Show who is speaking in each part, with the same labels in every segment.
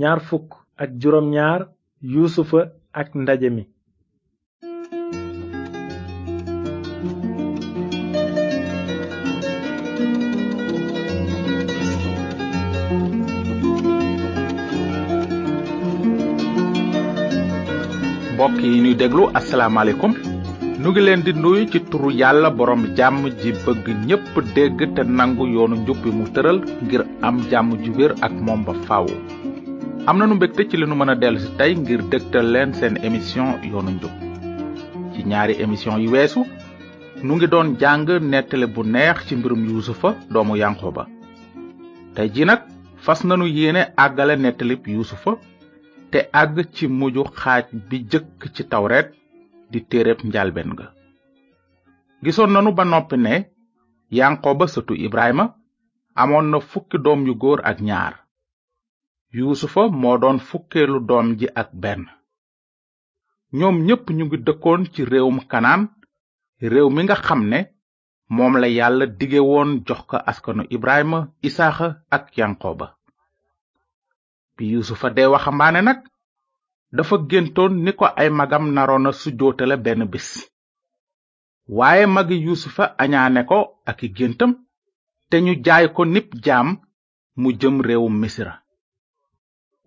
Speaker 1: ñaar fukk ak juróom ñaar yuusufa ak ndaje mi
Speaker 2: mbokk yi ñuy déglu asalaamaaleykum nu ngi leen di nuyu ci turu yàlla borom jàmm ji bëgg ñépp dégg te nangu yoonu njub bi mu tëral ngir am jàmm ju wér ak moom ba faaw. am nanu mbégte ci li nu mën a dellu si tey ngir dëgtal leen seen émission yoonu njub ci ñaari émission yi weesu nu ngi doon jàng nettale bu neex ci mbirum yuusufa doomu yanqoba tey ji nag fas nanu yéene àggale nettalib yuusufa te àgg ci mujj xaaj bi jëkk ci tawret di téereb njalben ga gisoon nanu ba noppi ne yanqoba sëtu ibrahima amoon na fukki doom yu góor ak ñaar yuusufa moo doon fukkeelu doom ji ak benn ñoom ñépp ñu ngi dëkkoon ci réewum kanaan réew mi nga xam ne moom la yàlla dige woon jox ko askanu ibrahima isaaxa ak yanqooba bi yuusufa dee waxambaane nag dafa géntoon ni ko ay magam naroona sujjóotale benn bis waaye magi yuusufa añaane ko ak i géntam te ñu jaay ko nib jaam mu jëm réewum misira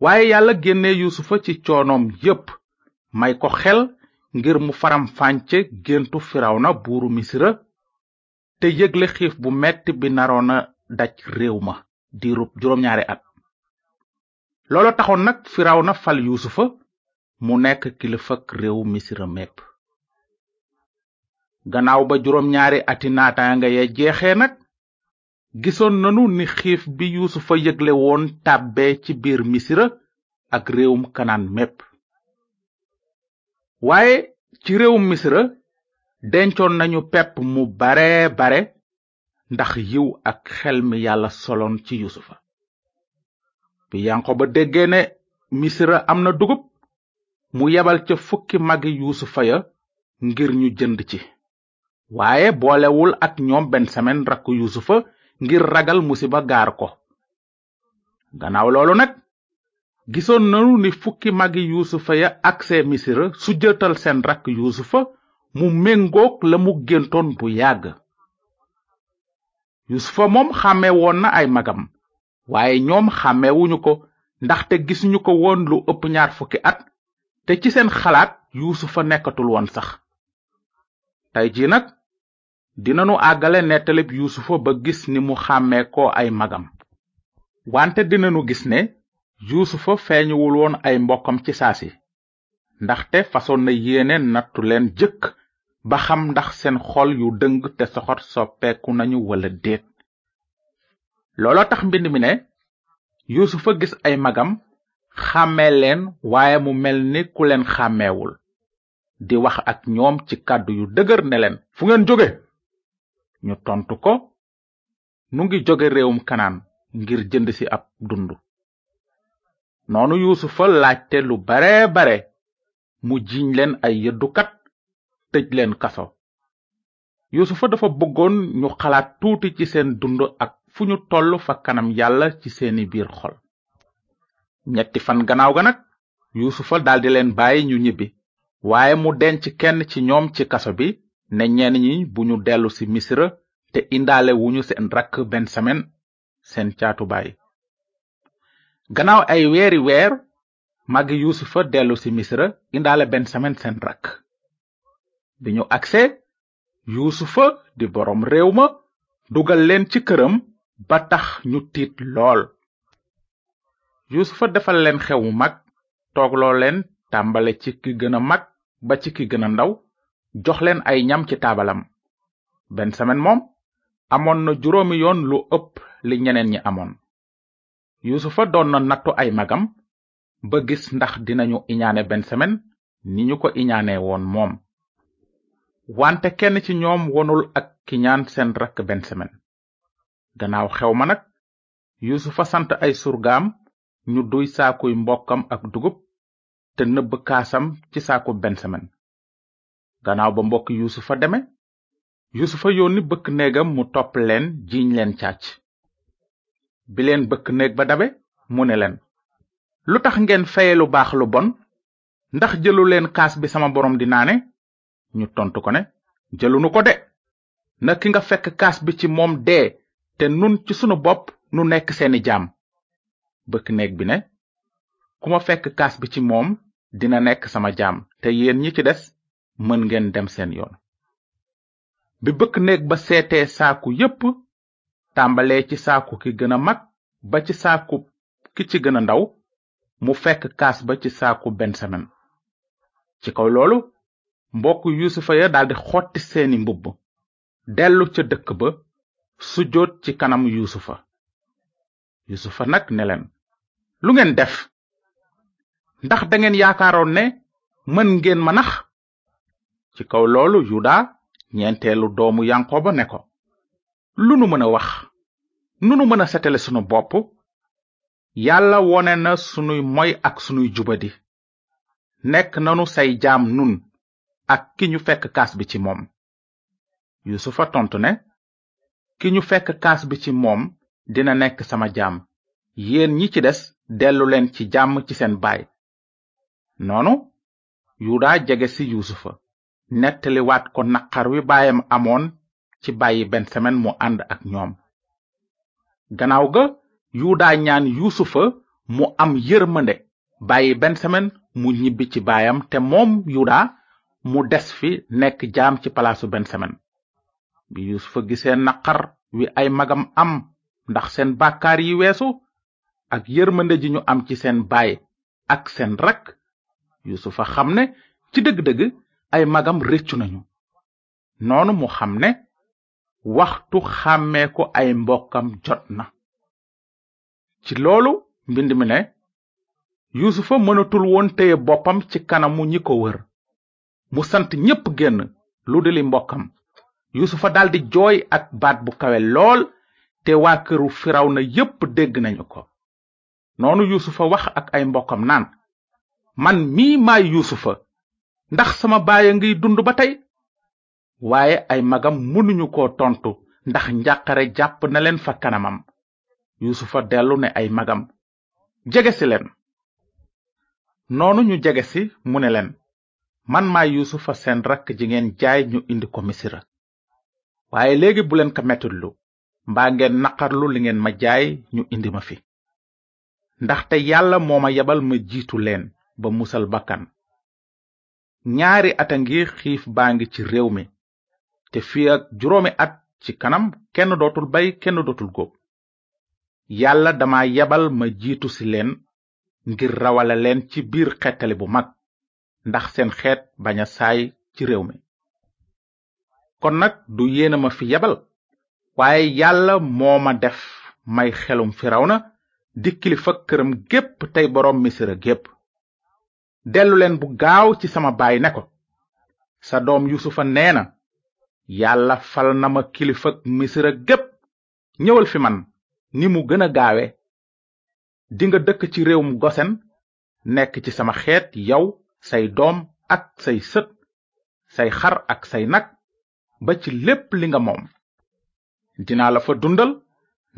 Speaker 2: waaye yàlla génne yuusufa ci coonoom yépp may ko xel ngir mu faram fànce géntu firawna buuru misira te yëgle xiif bu metti bi naroona daj réew ma diirub juróom ñaari at loolu taxoon nag na fal yuusufa mu nekk kilifak réew misira mépp gannaaw ba juróom ñaari ati naataanga ya jeexee nag gisoon nanu ni xiif bi yuusufa yëgle woon tàbbee ci biir misira ak réewum kanaan mépp waaye ci réewum misira dencoon nañu pepp mu bare bare ndax yiw ak xel mi yàlla soloon ci yusufa bi yanqoba déggee ne misira am na dugub mu yebal ca fukki magi yuusufa ya ngir ñu jënd ci waaye boolewul ak ñoom bensamin rakku yuusufa ngir ragal musiba gaar ko gannaaw loolu nag gisoon nanu ni fukki magi yuusufa ya agsee misira su jëtal seen rakk yuusufa mu méngook la mu géntoon bu yàgg yuusufa moom xàmme woon na ay magam waaye ñoom xàmmewuñu ko ndaxte gisuñu ko woon lu ëpp ñaar fukki at te ci seen xalaat yuusufa nekkatul woon sax tey ji nag dinanu àggale nettalib yuusufa ba gis ni mu xàmmee ko ay magam wante dinanu gis ne yuusufa feeñuwul woon ay mbokkam ci saa si ndaxte fasoon na yéene nattu leen jëkk ba xam ndax seen xol yu dëng te soxor soppeeku nañu walla déet looloo tax mbind mi ne yuusufa gis ay magam xàmmee leen waaye mu mel ni ku leen xàmmeewul di wax ak ñoom ci kàddu yu dëgër ne leen fu ngeen jóge ñu tontu ko nu ngi jóge réewum kanaan ngir jënd ci ab dund noonu yuusufa laajte lu bare bare mu jiñ leen ay yëddukat tëj leen kaso yuusufa dafa bëggoon ñu xalaat tuuti ci seen dund ak fu ñu toll fa kanam yàlla ci seeni biir xol ñetti fan gannaaw ga nag yuusufa daldi leen bàyyi ñu ñibbi waaye mu denc kenn ci ñoom ci kaso bi ne ñenn ñi bu ñu dellu ci misira te indaale wuñu seen rakk bensamin seen caatu baay gannaaw ay weeri weer magi yuusufa dellu ci misira indaale bensamin seen rakk bi ñu agsee yuusufa di boroom réew ma dugal leen ci këram ba tax ñu tiit lool yuusufa defal leen xewu mag toogloo leen tàmbale ci ki gën a mag ba ci ki gën a ndaw jox leen ay ñam ci taabalam benn semaine moom amoon na juróomi yoon lu ëpp li ñeneen ñi amoon yuusufa doon na nattu ay magam ba gis ndax dinañu iñaane bensamin ni ñu ko iñaane woon moom wante kenn ci ñoom wonul ak ki ñaan seen rakk bensamin gannaaw xew ma nag yuusufa sant ay surgaam ñu duy saakuy mbokkam ak dugub te nëbb kaasam ci saaku bensamin gannaaw ba mbokk yuusufa deme yusufa yónni bëkk néegam mu topp leen jiiñ leen càcc bi leen bëkk néeg ba dabe mu ne leen lu tax ngeen feye lu baax lu bon ndax jëlu leen kaas bi sama boroom di naane ñu tontu ko ne jëlunu ko de na ki nga fekk kaas bi ci moom dee te nun ci sunu bopp nu nekk seeni jaam bëkk néeg bi ne ku ma fekk kaas bi ci moom dina nekk sama jaam te yéen ñi ci des mën ngeen dem seen yoon bi bëkk néeg ba seetee saaku yépp tàmbalee ci saaku ki gën a mag ba ci saaku ki ci gën a ndaw mu fekk kaas ba ci saaku bensamin ci kaw loolu mbokk yuusufa ya daldi xotti seeni mbubb dellu ca dëkk ba sujjóot ci kanam yuusufa yusufa nag ne leen lu ngeen def ndax dangeen yaakaaroon ne mën ngeen ma nax ci kaw loolu yuda ñeenteelu doomu yanqooba ne ko lu nu mën a wax nu nu mën a setale sunu bopp yàlla wone na sunuy moy ak sunuy jubadi nekk nanu say jaam nun ak ki ñu fekk kaas bi ci moom yusufa tontu ne ki ñu fekk kaas bi ci moom dina nekk sama jaam yéen ñi ci des dellu leen ci jàmm ci seen baay noonu yuda jege si yuusufa nettaliwaat ko naqar wi baayam amoon ci bàyyi bensamen mu ànd ak ñoom gannaaw ga yuda ñaan yuusufa mu am yërmande bàyyi bensamin mu ñibbi ci baayam te moom yuda mu des fi nekk jaam ci palaasu bensamin bi yusufa gisee naqar wi ay magam am ndax seen bàkkaar yi weesu ak yërmande ji ñu am ci seen baay ak seen rakk yusufa xam ne ci dëgg-dëgg ay magam rëccu nañu noonu mu xam ne waxtu xàmmee ko ay mbokkam jot na ci loolu mbind mi ne yuusufa mënatul woon téye boppam ci kanamu ñi ko wër mu sant ñépp génn lu dili mbokkam yuusufa daldi jooy ak baat bu kawe lool te waa këru na yépp dégg nañu ko noonu yuusufa wax ak ay mbokkam naan man mii maay yuusufa ndax sama baay a ngiy dund ba tey waaye ay magam mënuñu ko tontu ndax njàqare jàpp na leen fa kanamam yuusufa dellu ne ay magam jege si leen noonu ñu jege si mu ne leen man maa yuusufa seen rakk ji ngeen jaay ñu indi ko misira waaye léegi bu leen ko mettitlu mbaa ngeen naqarlu li ngeen ma jaay ñu indi ma fi ndaxte yàlla moo ma yebal ma jiitu leen ba musal bakkan ñaari at a ngi xiif baa ngi ci réew mi te fii ak juróomi at ci kanam kenn dootul bay kenn dootul góob yàlla dama yebal ma jiitu ci leen ngir rawale leen ci biir xettali bu mag ndax seen xeet bañ a saay ci réew mi kon nag du yéena ma fi yebal waaye yàlla moo ma def may xelum na di kilifa këram gépp tey boroom misira gépp dellu leen bu gaaw ci sama baay ne ko sa doom yusufa nee na yàlla fal na ma kilifag misira gépp ñëwal fi man ni mu gën a gaawe dinga dëkk ci réewum gosen nekk ci sama xeet yow say doom ak say sët say xar ak say nag ba ci lépp li nga moom dinaa la fa dundal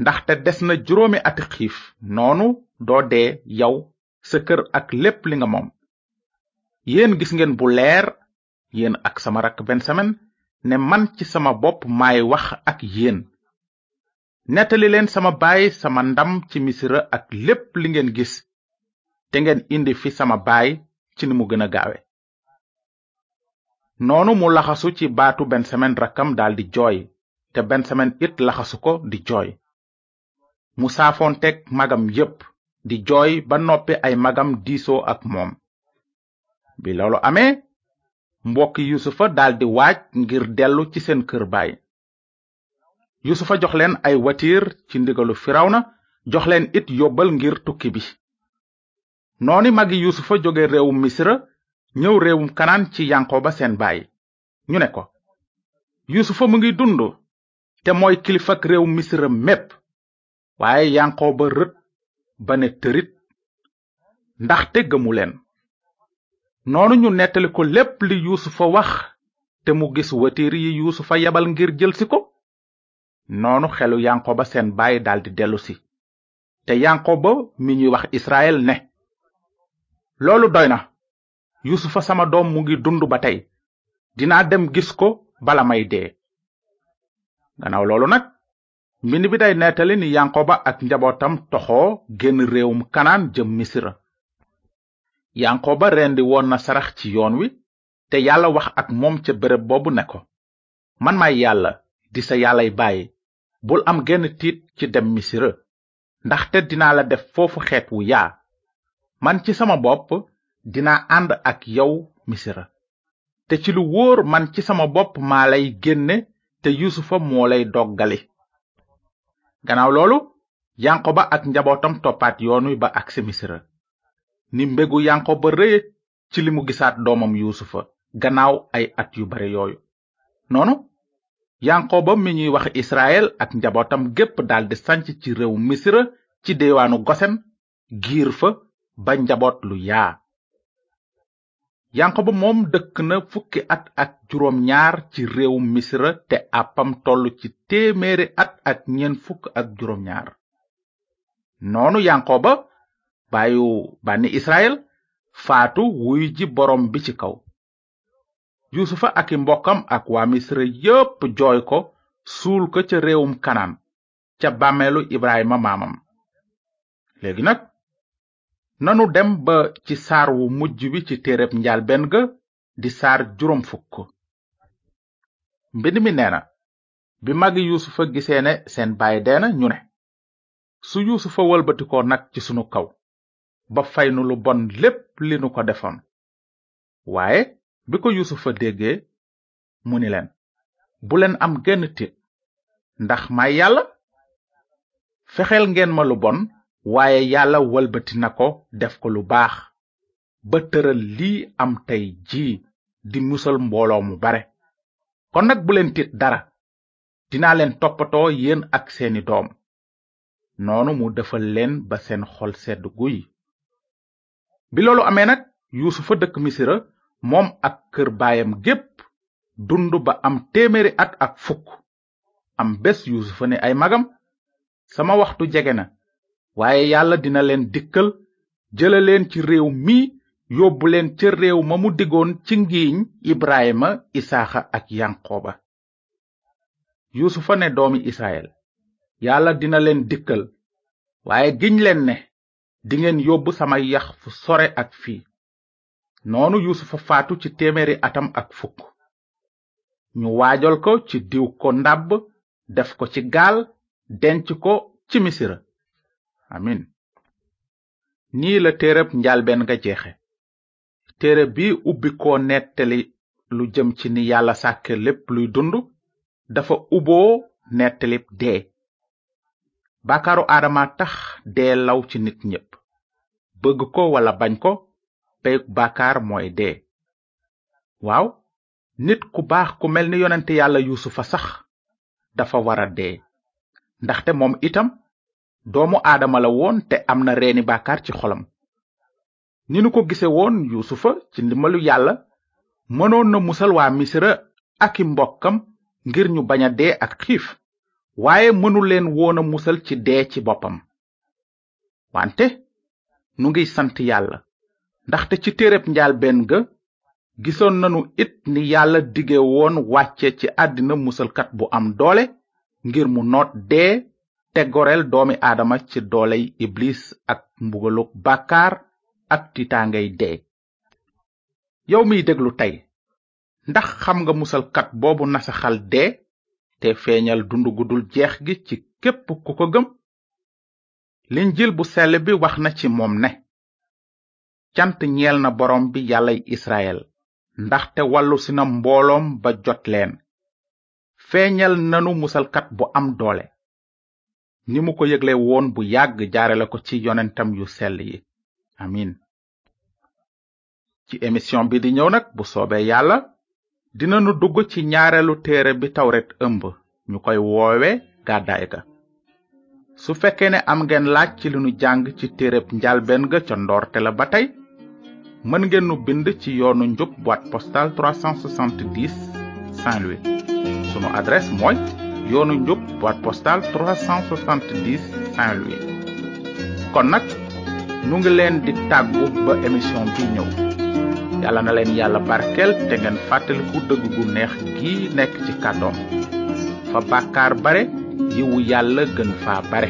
Speaker 2: ndaxte des na juróomi ati xiif noonu doo dee yow sa kër ak lépp li nga moom yéen gis ngeen bu leer yéen ak sama rakk bensamin ne man ci sama bopp maay wax ak yéen nettali leen sama baay sama ndam ci misira ak lépp li ngeen gis te ngeen indi fi sama baay ci ni mu gën a gaawe noonu mu laxasu ci baatu bensamin rakkam daldi jooy te bensamin it laxasu ko di jooy mu saafoonteeg magam yépp di jooy ba noppi ay magam diisoo ak moom bi loolu amee mbokki yusufa daldi waaj ngir dellu ci seen kër baay yusufa jox leen ay watiir ci ndigalu na jox leen it yóbbal ngir tukki bi noonu magi yusufa jóge réewum misra ñëw réewum kanaan ci ba seen baay ñu ne ko yusufa mu ngi dund te mooy kilifak réew misira mépp waaye yanqoo ba rët ba ne tërit ndaxte gëmu leen noonu ñu nettali ko lépp li yuusufa wax te mu gis watiir yi yuusufa yebal ngir jëlsi ko noonu xelu yanqoba seen baay daldi dellusi te yanqoba mi ñuy wax israel ne loolu doy na yusufa sama doom mu ngi dund ba tey dinaa dem gis ko bala may dee gannaaw loolu nag mbind bi day nettali ni yanqoba ak njabootam toxoo génn réewum kanaan jëm misira yanqoba rendi woon na sarax ci yoon wi te yàlla wax ak moom ca béréb boobu ne ko man maay yàlla di sa yàllay bàyyi bul am genn tiit ci dem misira ndaxte dinaa la def foofu xeet wu yaa man ci sama bopp dinaa ànd ak yow misira te ci lu wóor man ci sama bopp maa lay génne te yusufa moo lay doggali gannaaw loolu yanqoba ak njabootam toppaat yoonu ba agsi misira ni mbégu yanqoba rëye ci li mu gisaat doomam yuusufa gannaaw ay at yu bare yooyu noonu yanqooba mi ñuy wax israel ak njabootam gépp daldi sanc ci réew misira ci deewaanu gosen giir fa ba njaboot lu yaa yanqooba moom dëkk na fukki at ak juróom ñaar ci réew misira te àppam tollu ci téeméeri at ak ñeent fukk ak juróom ñaar noonu yanqooba baayu bànni israel faatu wuy ji boroom bi ci kaw yuusufa ak i mbokkam ak waa misra yépp jooy ko suul ko ca réewum kanaan ca bàmmeelu ibrahima maamam léegi nag nanu dem ba ci saar wu mujj bi ci téereb njaalbeen ga di saar juróom fukk mbind mi nee na bi magi yuusufa gisee ne seen baay dee na ñu ne su yuusufa walbatikoo nag ci sunu kaw ba fay nu lu bon lépp li nu ko defoon waaye bi ko yuusufa déggee mu ni leen bu leen am genn tiit ndax may yàlla fexeel ngeen ma lu bon waaye yàlla walbati na ko def ko lu baax ba tëral lii am tey jii di musal mbooloo mu bare kon nag bu leen tiit dara dinaa leen toppatoo yéen ak seeni doom noonu mu defal leen ba seen xol sedd guy bi loolu amee nag yuusufa dëkk misira moom ak kër baayam gépp dund ba am téeméeri at ak fukk am bés yuusufa ne ay magam sama waxtu jege na waaye yàlla dina leen dikkal jële leen ci réew mi yóbbu leen ca réew ma mu digoon ci ngiiñ ibrahima isaaxa ak yanqooba yuusufa ne doomi israel yàlla dina leen dikkal waaye giñ leen ne dingeen yóbbu sama yax fu sore ak fii noonu yuusufa faatu ci téeméeri atam ak fukk ñu waajal ko ci diw ko ndàbb def ko ci gaal denc ko ci misira amin nii la téereb njalbeen nga jeexe téere bi ubbi koo nettali lu jëm ci ni yàlla sàkke lépp luy dund dafa uboo nettalib dee bàkkaaru aadama tax dee law ci nit ñépp bëgg ko walla bañ ko peyug bàkkaar mooy dee waaw nit ku baax ku mel ni yonente yàlla yuusufa sax dafa wara dee ndaxte moom itam doomu aadama la woon te am na reeni bàkkaar ci xolam ni nu ko gise woon yuusufa ci ndimbalu yàlla mënoon na musal waa misira ak i mbokkam ngir ñu bañ a dee ak xiif waaye mënu leen woon a musal ci dee ci boppam wante nu ngiy sant yàlla ndaxte ci téereb njaal benn ga gisoon nanu it ni yàlla dige woon wàcce ci àddina musalkat bu am doole ngir mu noot dee te goreel doomi aadama ci dooley iblis ak mbugaluk bàkkaar ak tiitaangay dee yow miy déglu tey ndax xam nga musalkat boobu nasaxal dee te feeñal dund gu dul jeex gi ci képp ku ko gëm linjil bu sell bi wax na ci moom ne cant ñeel na boroom bi yàllay israel ndaxte wàllu si na mbooloom ba jot leen feeñal nanu musalkat bu am doole ni mu ko yëgle woon bu yàgg jaarale ko ci yonentam yu sell yi amin ci émission bi di ñëw nag bu soobee yàlla dinanu dugg ci ñaareelu téere bi tawret ëmb ñu koy woowe gàddaay ga su fekkee ne am ngeen laaj ci li nu jàng ci téereb njalbeen ga ca ndoorte la ba tey mën ngeen nu bind ci yoonu njub boîte postale 370 Saint-Louis sunu adresse mooy yoonu njub boîte postale 370 Saint-Louis kon nag nu ngi leen di tàggu ba émission bi ñëw yàlla na leen yàlla barkeel te ngeen fàttaliku dëgg gu neex gi nekk ci kàddoom fa bàkkaar bare yiwu yàlla gën faa bare